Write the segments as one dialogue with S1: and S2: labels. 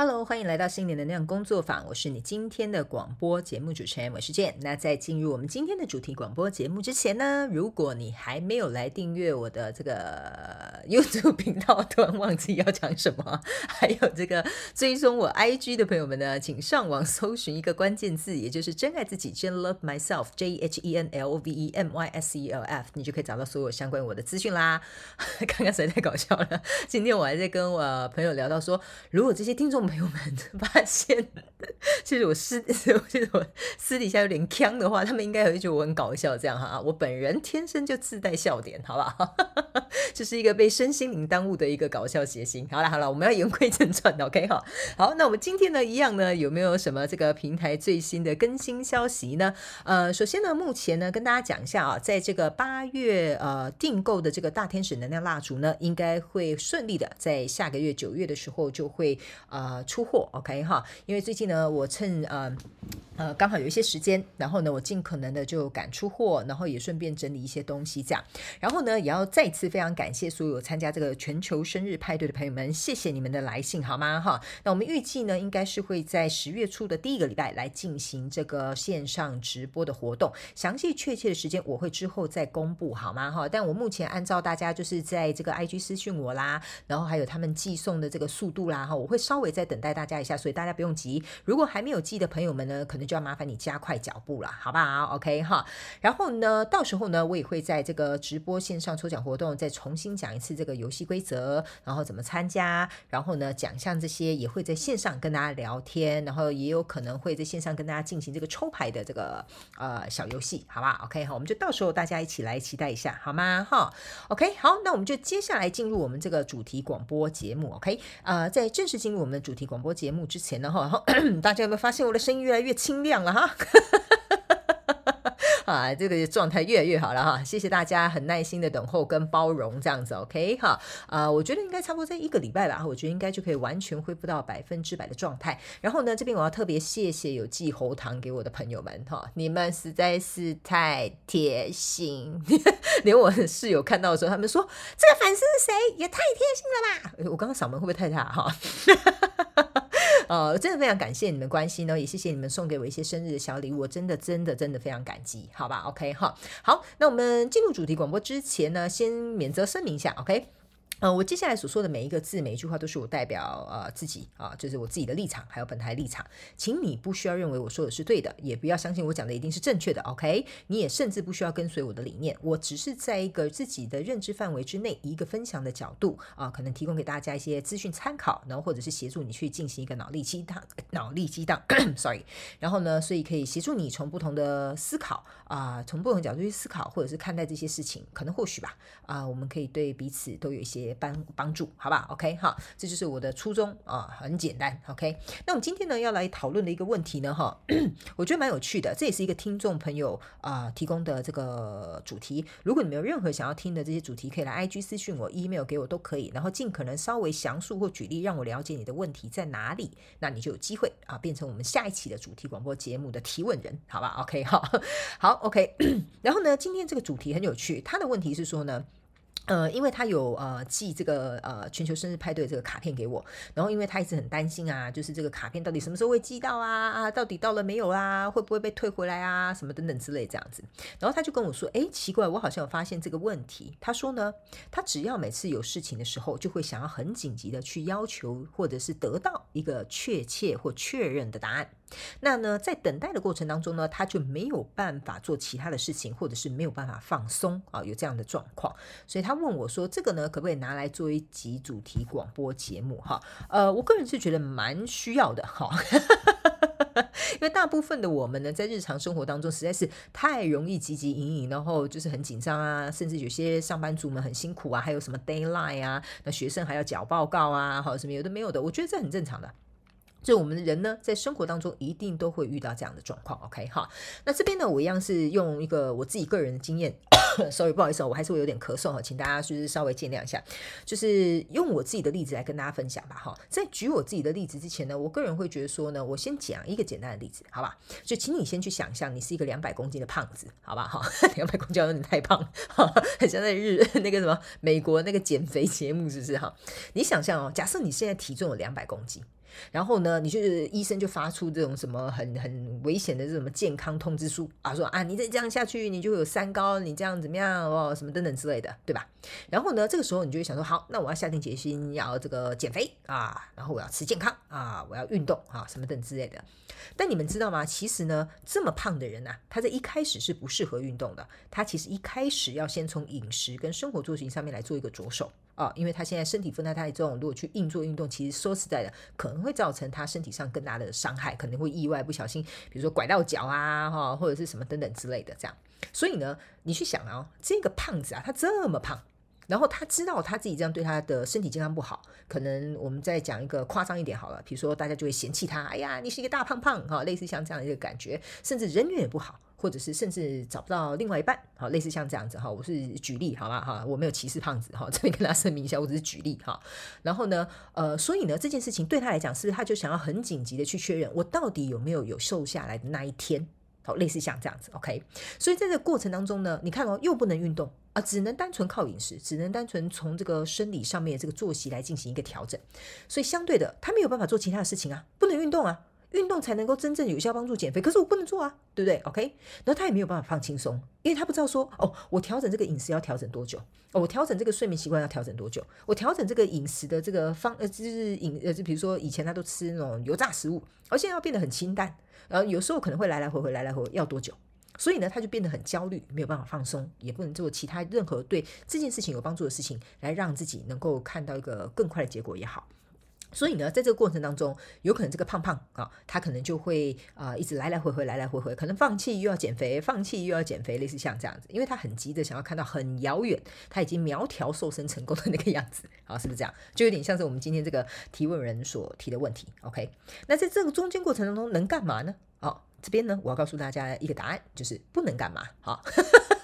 S1: Hello，欢迎来到新年能量工作坊。我是你今天的广播节目主持人，我是健。那在进入我们今天的主题广播节目之前呢，如果你还没有来订阅我的这个 YouTube 频道，突然忘记要讲什么，还有这个追踪我 IG 的朋友们呢，请上网搜寻一个关键字，也就是真爱自己，Jhen Love Myself，J H E N L O V E M Y S E L F，你就可以找到所有相关我的资讯啦。刚刚实在太搞笑了，今天我还在跟我朋友聊到说，如果这些听众。朋友们发现，其实我私，其实我私底下有点锵的话，他们应该会觉得我很搞笑。这样哈，我本人天生就自带笑点，好不好？这是一个被身心灵耽误的一个搞笑谐星。好了好了，我们要言归正传，OK 哈。好，那我们今天呢，一样呢，有没有什么这个平台最新的更新消息呢？呃，首先呢，目前呢，跟大家讲一下啊，在这个八月呃订购的这个大天使能量蜡烛呢，应该会顺利的在下个月九月的时候就会呃。出货，OK 哈，因为最近呢，我趁呃呃刚好有一些时间，然后呢，我尽可能的就赶出货，然后也顺便整理一些东西，这样，然后呢，也要再次非常感谢所有参加这个全球生日派对的朋友们，谢谢你们的来信，好吗？哈，那我们预计呢，应该是会在十月初的第一个礼拜来进行这个线上直播的活动，详细确切的时间我会之后再公布，好吗？哈，但我目前按照大家就是在这个 IG 私讯我啦，然后还有他们寄送的这个速度啦，哈，我会稍微再。等待大家一下，所以大家不用急。如果还没有寄的朋友们呢，可能就要麻烦你加快脚步了，好不好？OK 哈。然后呢，到时候呢，我也会在这个直播线上抽奖活动再重新讲一次这个游戏规则，然后怎么参加，然后呢，奖项这些也会在线上跟大家聊天，然后也有可能会在线上跟大家进行这个抽牌的这个呃小游戏，好吧？OK 哈，我们就到时候大家一起来期待一下，好吗？哈，OK 好，那我们就接下来进入我们这个主题广播节目，OK 呃，在正式进入我们的主题广播节目之前呢，哈，大家有没有发现我的声音越来越轻亮了哈？啊，这个状态越来越好了哈，谢谢大家很耐心的等候跟包容这样子，OK 哈，啊，我觉得应该差不多在一个礼拜吧，我觉得应该就可以完全恢复到百分之百的状态。然后呢，这边我要特别谢谢有寄喉糖给我的朋友们哈，你们实在是太贴心，连我的室友看到的时候，他们说这个粉丝是谁？也太贴心了吧！我刚刚嗓门会不会太大哈？呃，真的非常感谢你们关心呢，也谢谢你们送给我一些生日的小礼物，我真的真的真的非常感激，好吧？OK 哈，好，那我们进入主题广播之前呢，先免责声明一下，OK。呃，我接下来所说的每一个字、每一句话，都是我代表呃自己啊，就是我自己的立场，还有本台立场，请你不需要认为我说的是对的，也不要相信我讲的一定是正确的，OK？你也甚至不需要跟随我的理念，我只是在一个自己的认知范围之内，一个分享的角度啊，可能提供给大家一些资讯参考，然后或者是协助你去进行一个脑力激荡、脑力激荡，sorry，然后呢，所以可以协助你从不同的思考啊，从不同角度去思考，或者是看待这些事情，可能或许吧，啊，我们可以对彼此都有一些。帮帮助，好吧？OK，好，这就是我的初衷啊，很简单。OK，那我们今天呢要来讨论的一个问题呢，哈，我觉得蛮有趣的，这也是一个听众朋友啊、提供的这个主题。如果你没有任何想要听的这些主题，可以来 IG 私讯我，email 给我都可以，然后尽可能稍微详述或举例，让我了解你的问题在哪里，那你就有机会啊变成我们下一期的主题广播节目的提问人，好吧？OK，好，好，OK。然后呢，今天这个主题很有趣，他的问题是说呢。呃，因为他有呃寄这个呃全球生日派对这个卡片给我，然后因为他一直很担心啊，就是这个卡片到底什么时候会寄到啊？啊，到底到了没有啊？会不会被退回来啊？什么等等之类这样子。然后他就跟我说，诶，奇怪，我好像有发现这个问题。他说呢，他只要每次有事情的时候，就会想要很紧急的去要求或者是得到一个确切或确认的答案。那呢，在等待的过程当中呢，他就没有办法做其他的事情，或者是没有办法放松啊，有这样的状况。所以他问我说：“这个呢，可不可以拿来做一集主题广播节目？”哈，呃，我个人是觉得蛮需要的哈，因为大部分的我们呢，在日常生活当中实在是太容易汲汲营营，然后就是很紧张啊，甚至有些上班族们很辛苦啊，还有什么 dayline 啊，那学生还要缴报告啊，好什么有的没有的，我觉得这很正常的。所以我们的人呢，在生活当中一定都会遇到这样的状况，OK 哈。那这边呢，我一样是用一个我自己个人的经验，sorry，不好意思，我还是会有点咳嗽哈，请大家就是稍微见谅一下。就是用我自己的例子来跟大家分享吧哈。在举我自己的例子之前呢，我个人会觉得说呢，我先讲一个简单的例子，好吧？就请你先去想象，你是一个两百公斤的胖子，好吧？哈，两百公斤有点太胖，很像在日那个什么美国那个减肥节目，是不是哈？你想象哦，假设你现在体重有两百公斤。然后呢，你就是医生就发出这种什么很很危险的这种健康通知书啊，说啊，你再这样下去，你就会有三高，你这样怎么样哦，什么等等之类的，对吧？然后呢，这个时候你就会想说，好，那我要下定决心要这个减肥啊，然后我要吃健康啊，我要运动啊，什么等之类的。但你们知道吗？其实呢，这么胖的人呐、他在一开始是不适合运动的，他其实一开始要先从饮食跟生活作息上面来做一个着手。啊，因为他现在身体负担太重，如果去硬做运动，其实说实在的，可能会造成他身体上更大的伤害，可能会意外不小心，比如说拐到脚啊，哈，或者是什么等等之类的这样。所以呢，你去想啊，这个胖子啊，他这么胖。然后他知道他自己这样对他的身体健康不好，可能我们再讲一个夸张一点好了，比如说大家就会嫌弃他，哎呀，你是一个大胖胖哈，类似像这样的一个感觉，甚至人缘也不好，或者是甚至找不到另外一半，好，类似像这样子哈，我是举例好吧哈，我没有歧视胖子哈，这边跟大家声明一下，我只是举例哈。然后呢，呃，所以呢，这件事情对他来讲，是他就想要很紧急的去确认，我到底有没有有瘦下来的那一天？好，类似像这样子，OK。所以在这个过程当中呢，你看哦，又不能运动。啊，只能单纯靠饮食，只能单纯从这个生理上面的这个作息来进行一个调整，所以相对的，他没有办法做其他的事情啊，不能运动啊，运动才能够真正有效帮助减肥，可是我不能做啊，对不对？OK，然后他也没有办法放轻松，因为他不知道说，哦，我调整这个饮食要调整多久，哦，我调整这个睡眠习惯要调整多久，我调整这个饮食的这个方，呃，就是饮，呃，就比如说以前他都吃那种油炸食物，而现在要变得很清淡，然后有时候可能会来来回回，来来回，要多久？所以呢，他就变得很焦虑，没有办法放松，也不能做其他任何对这件事情有帮助的事情，来让自己能够看到一个更快的结果也好。所以呢，在这个过程当中，有可能这个胖胖啊，他可能就会啊、一直来来回回，来来回回，可能放弃又要减肥，放弃又要减肥，类似像这样子，因为他很急的想要看到很遥远，他已经苗条瘦身成功的那个样子，啊，是不是这样？就有点像是我们今天这个提问人所提的问题。OK，那在这个中间过程当中能干嘛呢？哦。这边呢，我要告诉大家一个答案，就是不能干嘛。好，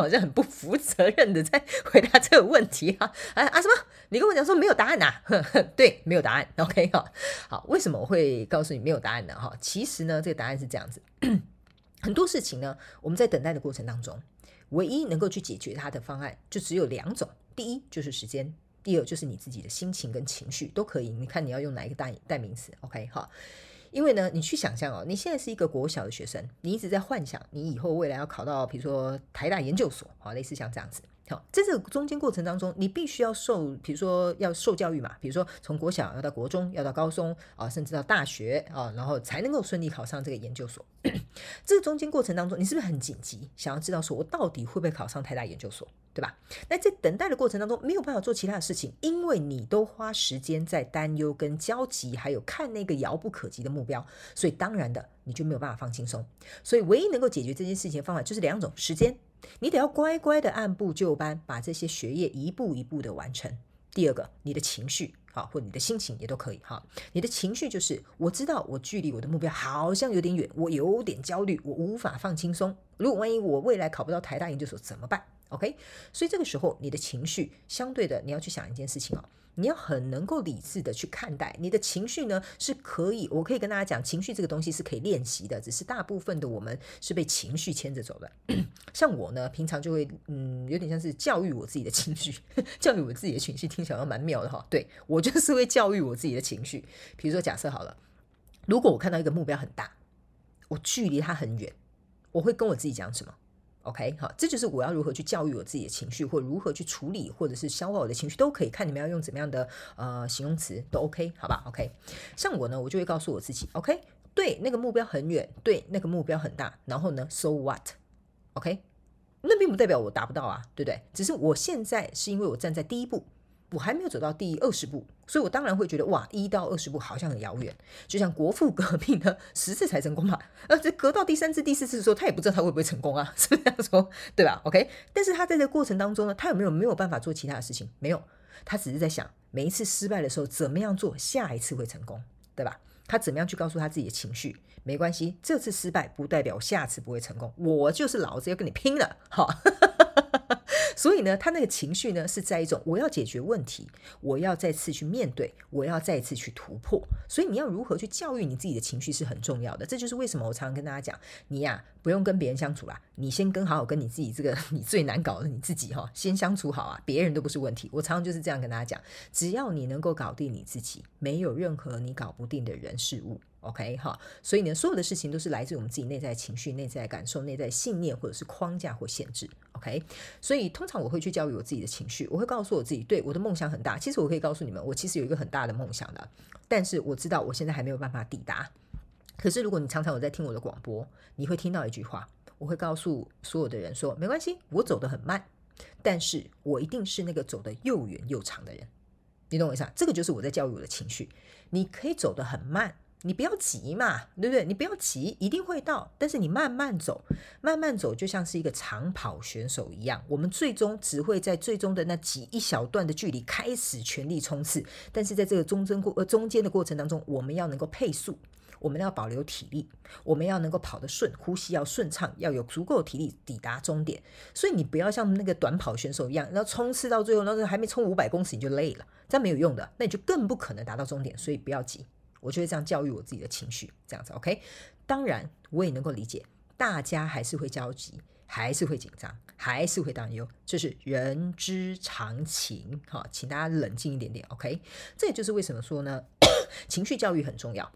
S1: 好像很不负责任的在回答这个问题哈。啊啊什么？你跟我讲说没有答案呐？对，没有答案。OK 哈。好，为什么我会告诉你没有答案呢？哈，其实呢，这个答案是这样子。很多事情呢，我们在等待的过程当中，唯一能够去解决它的方案就只有两种。第一就是时间，第二就是你自己的心情跟情绪都可以。你看你要用哪一个代代名词？OK 哈。因为呢，你去想象哦，你现在是一个国小的学生，你一直在幻想你以后未来要考到，比如说台大研究所，啊，类似像这样子。好，在这个中间过程当中，你必须要受，比如说要受教育嘛，比如说从国小要到国中，要到高中啊，甚至到大学啊，然后才能够顺利考上这个研究所。这个中间过程当中，你是不是很紧急，想要知道说我到底会不会考上台大研究所，对吧？那在等待的过程当中，没有办法做其他的事情，因为你都花时间在担忧跟焦急，还有看那个遥不可及的目标，所以当然的，你就没有办法放轻松。所以唯一能够解决这件事情的方法就是两种：时间。你得要乖乖的按部就班，把这些学业一步一步的完成。第二个，你的情绪啊，或你的心情也都可以哈。你的情绪就是，我知道我距离我的目标好像有点远，我有点焦虑，我无法放轻松。如果万一我未来考不到台大研究所怎么办？OK，所以这个时候你的情绪相对的，你要去想一件事情哦。你要很能够理智的去看待你的情绪呢，是可以，我可以跟大家讲，情绪这个东西是可以练习的，只是大部分的我们是被情绪牵着走的。像我呢，平常就会，嗯，有点像是教育我自己的情绪，教育我自己的情绪，听起来蛮妙的哈。对，我就是会教育我自己的情绪。比如说，假设好了，如果我看到一个目标很大，我距离它很远，我会跟我自己讲什么？OK，好，这就是我要如何去教育我自己的情绪，或如何去处理，或者是消化我的情绪，都可以看你们要用怎么样的呃形容词都 OK，好吧？OK，像我呢，我就会告诉我自己，OK，对，那个目标很远，对，那个目标很大，然后呢，So what？OK，那并不代表我达不到啊，对不对？只是我现在是因为我站在第一步。我还没有走到第二十步，所以我当然会觉得哇，一到二十步好像很遥远。就像国父革命的十次才成功嘛，而，这隔到第三次、第四次的时候，他也不知道他会不会成功啊，是不是这样说？对吧？OK，但是他在这个过程当中呢，他有没有没有办法做其他的事情？没有，他只是在想每一次失败的时候怎么样做，下一次会成功，对吧？他怎么样去告诉他自己的情绪？没关系，这次失败不代表下次不会成功，我就是老子要跟你拼了，哈。所以呢，他那个情绪呢，是在一种我要解决问题，我要再次去面对，我要再次去突破。所以你要如何去教育你自己的情绪是很重要的。这就是为什么我常常跟大家讲，你呀不用跟别人相处啦，你先跟好好跟你自己这个你最难搞的你自己哈，先相处好啊，别人都不是问题。我常常就是这样跟大家讲，只要你能够搞定你自己，没有任何你搞不定的人事物。OK 哈，所以呢，所有的事情都是来自于我们自己内在情绪、内在感受、内在信念，或者是框架或限制。OK，所以通常我会去教育我自己的情绪，我会告诉我自己，对，我的梦想很大。其实我可以告诉你们，我其实有一个很大的梦想的，但是我知道我现在还没有办法抵达。可是如果你常常有在听我的广播，你会听到一句话，我会告诉所有的人说，没关系，我走得很慢，但是我一定是那个走得又远又长的人。你懂我意思啊？这个就是我在教育我的情绪。你可以走得很慢。你不要急嘛，对不对？你不要急，一定会到。但是你慢慢走，慢慢走，就像是一个长跑选手一样。我们最终只会在最终的那几一小段的距离开始全力冲刺。但是在这个中间过呃中间的过程当中，我们要能够配速，我们要保留体力，我们要能够跑得顺，呼吸要顺畅，要有足够体力抵达终点。所以你不要像那个短跑选手一样，然后冲刺到最后，然后还没冲五百公尺你就累了，这样没有用的，那你就更不可能达到终点。所以不要急。我就会这样教育我自己的情绪，这样子，OK。当然，我也能够理解，大家还是会焦急，还是会紧张，还是会担忧，这是人之常情。哈，请大家冷静一点点，OK。这也就是为什么说呢，情绪教育很重要。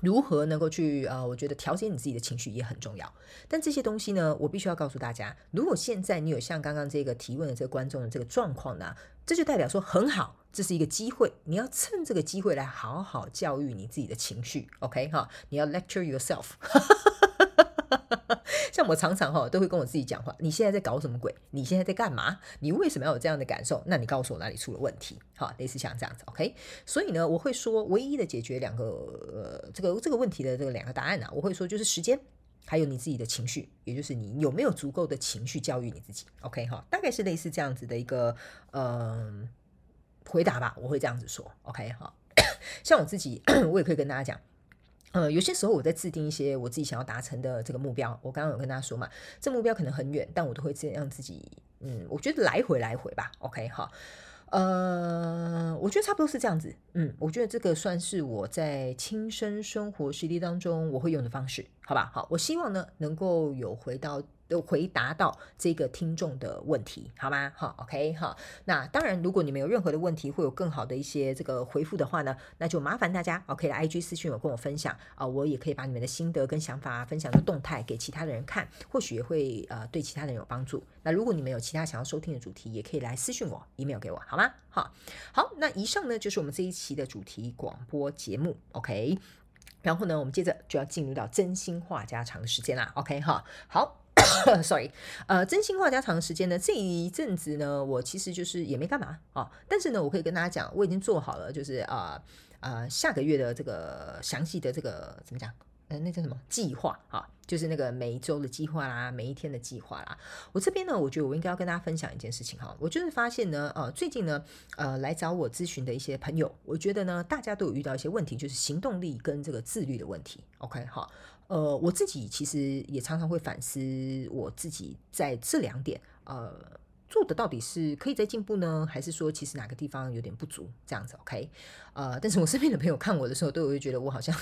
S1: 如何能够去呃，我觉得调节你自己的情绪也很重要。但这些东西呢，我必须要告诉大家，如果现在你有像刚刚这个提问的这个观众的这个状况呢，这就代表说很好。这是一个机会，你要趁这个机会来好好教育你自己的情绪，OK 哈？你要 lecture yourself。像我常常哈都会跟我自己讲话，你现在在搞什么鬼？你现在在干嘛？你为什么要有这样的感受？那你告诉我哪里出了问题？好，类似像这样子，OK？所以呢，我会说唯一的解决两个呃这个这个问题的这个两个答案呢、啊，我会说就是时间，还有你自己的情绪，也就是你有没有足够的情绪教育你自己，OK 哈？大概是类似这样子的一个嗯。回答吧，我会这样子说，OK 哈。像我自己，我也可以跟大家讲，呃，有些时候我在制定一些我自己想要达成的这个目标，我刚刚有跟大家说嘛，这目标可能很远，但我都会这样自己，嗯，我觉得来回来回吧，OK 哈。呃，我觉得差不多是这样子，嗯，我觉得这个算是我在亲身生活实例当中我会用的方式，好吧？好，我希望呢能够有回到。都回答到这个听众的问题，好吗？好，OK，好。那当然，如果你们有任何的问题，会有更好的一些这个回复的话呢，那就麻烦大家 OK 来 IG 私讯我，跟我分享啊、我也可以把你们的心得跟想法分享的动态给其他的人看，或许也会呃对其他人有帮助。那如果你们有其他想要收听的主题，也可以来私讯我，email 给我，好吗？好，好。那以上呢就是我们这一期的主题广播节目，OK。然后呢，我们接着就要进入到真心话加长时间啦，OK 哈，好。Sorry，呃，真心话加长时间呢，这一阵子呢，我其实就是也没干嘛啊，但是呢，我可以跟大家讲，我已经做好了，就是啊啊、呃呃，下个月的这个详细的这个怎么讲？呃，那叫什么计划啊？就是那个每一周的计划啦，每一天的计划啦。我这边呢，我觉得我应该要跟大家分享一件事情哈。我就是发现呢，呃，最近呢，呃，来找我咨询的一些朋友，我觉得呢，大家都有遇到一些问题，就是行动力跟这个自律的问题。OK，好。呃，我自己其实也常常会反思我自己在这两点，呃，做的到底是可以再进步呢，还是说其实哪个地方有点不足这样子？OK，呃，但是我身边的朋友看我的时候，都会觉得我好像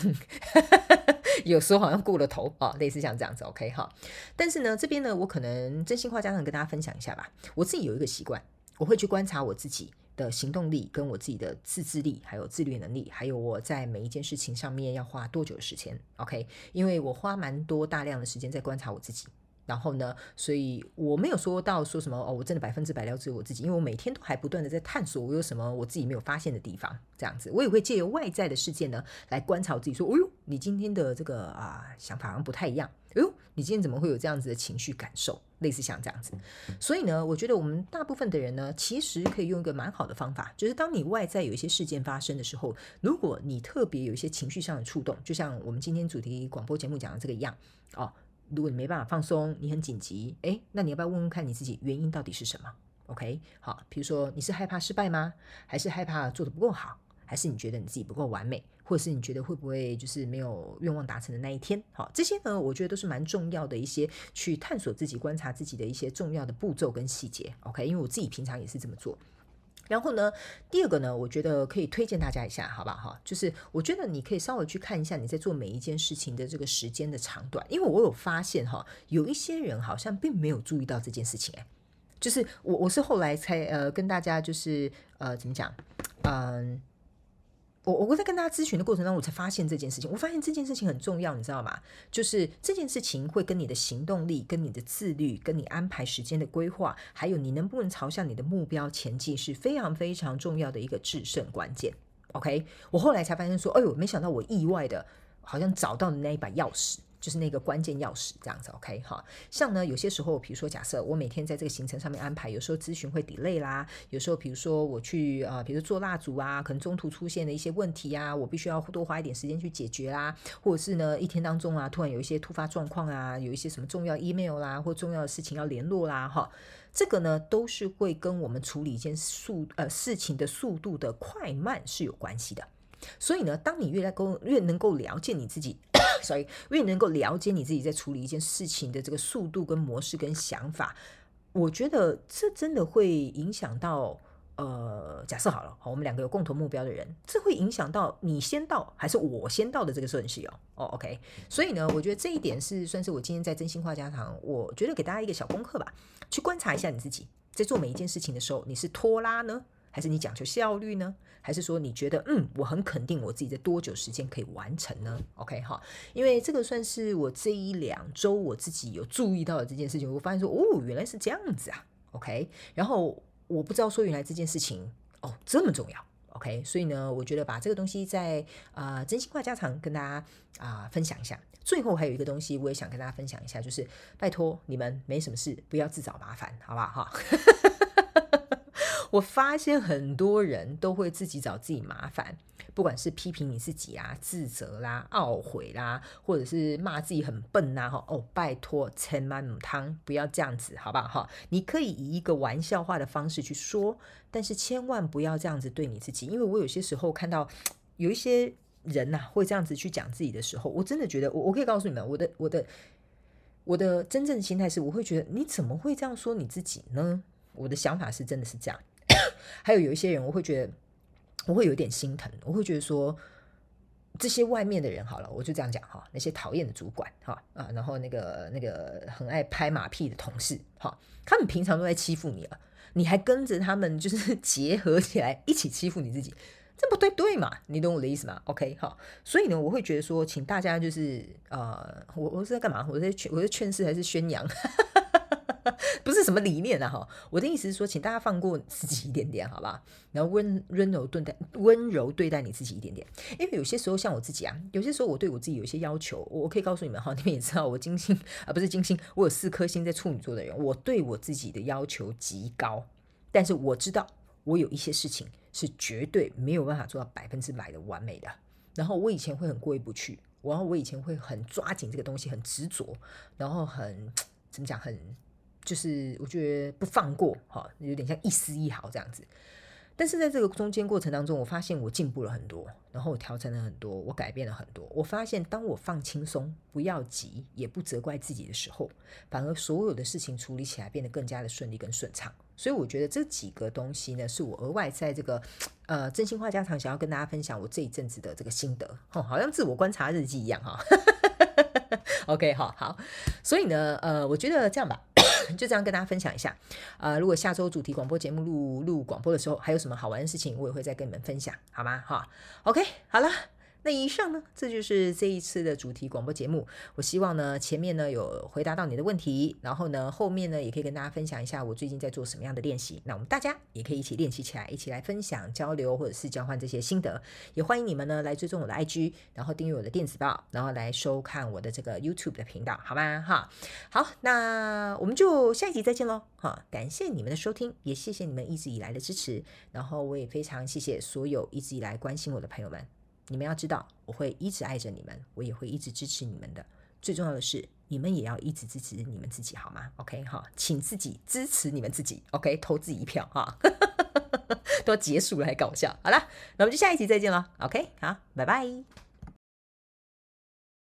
S1: 有时候好像过了头啊，类似像这样子。OK 哈，但是呢，这边呢，我可能真心话家常跟大家分享一下吧。我自己有一个习惯，我会去观察我自己。的行动力跟我自己的自制力，还有自律能力，还有我在每一件事情上面要花多久的时间，OK？因为我花蛮多大量的时间在观察我自己，然后呢，所以我没有说到说什么哦，我真的百分之百了解我自己，因为我每天都还不断的在探索我有什么我自己没有发现的地方，这样子，我也会借由外在的事件呢来观察我自己，说，哦呦，你今天的这个啊想法好像不太一样，哎呦，你今天怎么会有这样子的情绪感受？类似像这样子，所以呢，我觉得我们大部分的人呢，其实可以用一个蛮好的方法，就是当你外在有一些事件发生的时候，如果你特别有一些情绪上的触动，就像我们今天主题广播节目讲的这个一样哦，如果你没办法放松，你很紧急，诶，那你要不要问问看你自己原因到底是什么？OK，好，比如说你是害怕失败吗？还是害怕做得不够好？还是你觉得你自己不够完美，或者是你觉得会不会就是没有愿望达成的那一天？好，这些呢，我觉得都是蛮重要的一些去探索自己、观察自己的一些重要的步骤跟细节。OK，因为我自己平常也是这么做。然后呢，第二个呢，我觉得可以推荐大家一下，好不好？哈，就是我觉得你可以稍微去看一下你在做每一件事情的这个时间的长短，因为我有发现哈，有一些人好像并没有注意到这件事情，哎，就是我我是后来才呃跟大家就是呃怎么讲，嗯。我我在跟大家咨询的过程当中，我才发现这件事情。我发现这件事情很重要，你知道吗？就是这件事情会跟你的行动力、跟你的自律、跟你安排时间的规划，还有你能不能朝向你的目标前进，是非常非常重要的一个制胜关键。OK，我后来才发现说，哎呦，没想到我意外的，好像找到了那一把钥匙。就是那个关键钥匙，这样子，OK 哈。像呢，有些时候，比如说，假设我每天在这个行程上面安排，有时候咨询会 delay 啦，有时候，比如说我去啊、呃，比如做蜡烛啊，可能中途出现的一些问题啊，我必须要多花一点时间去解决啦，或者是呢，一天当中啊，突然有一些突发状况啊，有一些什么重要 email 啦，或重要的事情要联络啦，哈，这个呢，都是会跟我们处理一件速呃事情的速度的快慢是有关系的。所以呢，当你越来够越能够了解你自己。所以，越能够了解你自己在处理一件事情的这个速度跟模式跟想法，我觉得这真的会影响到呃，假设好了，我们两个有共同目标的人，这会影响到你先到还是我先到的这个顺序哦。哦，OK，所以呢，我觉得这一点是算是我今天在真心话家常，我觉得给大家一个小功课吧，去观察一下你自己在做每一件事情的时候，你是拖拉呢？还是你讲求效率呢？还是说你觉得嗯，我很肯定我自己在多久时间可以完成呢？OK 哈，因为这个算是我这一两周我自己有注意到的这件事情，我发现说哦，原来是这样子啊，OK。然后我不知道说原来这件事情哦这么重要，OK。所以呢，我觉得把这个东西在啊、真心话家常跟大家啊、分享一下。最后还有一个东西我也想跟大家分享一下，就是拜托你们没什么事不要自找麻烦，好不好哈？我发现很多人都会自己找自己麻烦，不管是批评你自己啊、自责啦、懊悔啦，或者是骂自己很笨呐，哈哦，拜托，千万母汤不要这样子，好不好？哈，你可以以一个玩笑话的方式去说，但是千万不要这样子对你自己，因为我有些时候看到有一些人呐、啊、会这样子去讲自己的时候，我真的觉得，我我可以告诉你们，我的我的我的真正的心态是，我会觉得你怎么会这样说你自己呢？我的想法是真的是这样。还有有一些人，我会觉得我会有点心疼，我会觉得说这些外面的人好了，我就这样讲哈，那些讨厌的主管哈啊，然后那个那个很爱拍马屁的同事哈，他们平常都在欺负你了，你还跟着他们就是结合起来一起欺负你自己，这不对对嘛？你懂我的意思吗？OK 哈，所以呢，我会觉得说，请大家就是呃，我我是在干嘛？我在劝我在劝世还是宣扬？不是什么理念啊哈，我的意思是说，请大家放过自己一点点，好吧？然后温温柔对待温柔对待你自己一点点，因为有些时候像我自己啊，有些时候我对我自己有一些要求，我可以告诉你们哈，你们也知道我金星啊不是金星，我有四颗星在处女座的人，我对我自己的要求极高，但是我知道我有一些事情是绝对没有办法做到百分之百的完美的，然后我以前会很过意不去，然后我以前会很抓紧这个东西，很执着，然后很怎么讲很。就是我觉得不放过哈，有点像一丝一毫这样子。但是在这个中间过程当中，我发现我进步了很多，然后我调整了很多，我改变了很多。我发现当我放轻松，不要急，也不责怪自己的时候，反而所有的事情处理起来变得更加的顺利跟顺畅。所以我觉得这几个东西呢，是我额外在这个呃真心话家常想要跟大家分享我这一阵子的这个心得，哦，好像自我观察日记一样哈。OK，好好，所以呢，呃，我觉得这样吧。就这样跟大家分享一下，呃，如果下周主题广播节目录录广播的时候，还有什么好玩的事情，我也会再跟你们分享，好吗？哈，OK，好了。那以上呢，这就是这一次的主题广播节目。我希望呢，前面呢有回答到你的问题，然后呢，后面呢也可以跟大家分享一下我最近在做什么样的练习。那我们大家也可以一起练习起来，一起来分享、交流或者是交换这些心得。也欢迎你们呢来追踪我的 IG，然后订阅我的电子报，然后来收看我的这个 YouTube 的频道，好吗？哈，好，那我们就下一集再见喽。哈，感谢你们的收听，也谢谢你们一直以来的支持。然后我也非常谢谢所有一直以来关心我的朋友们。你们要知道，我会一直爱着你们，我也会一直支持你们的。最重要的是，你们也要一直支持你们自己，好吗？OK，哈，请自己支持你们自己，OK，投自己一票哈。都结束了还搞笑。好了，那我们就下一集再见了。OK，好，拜拜。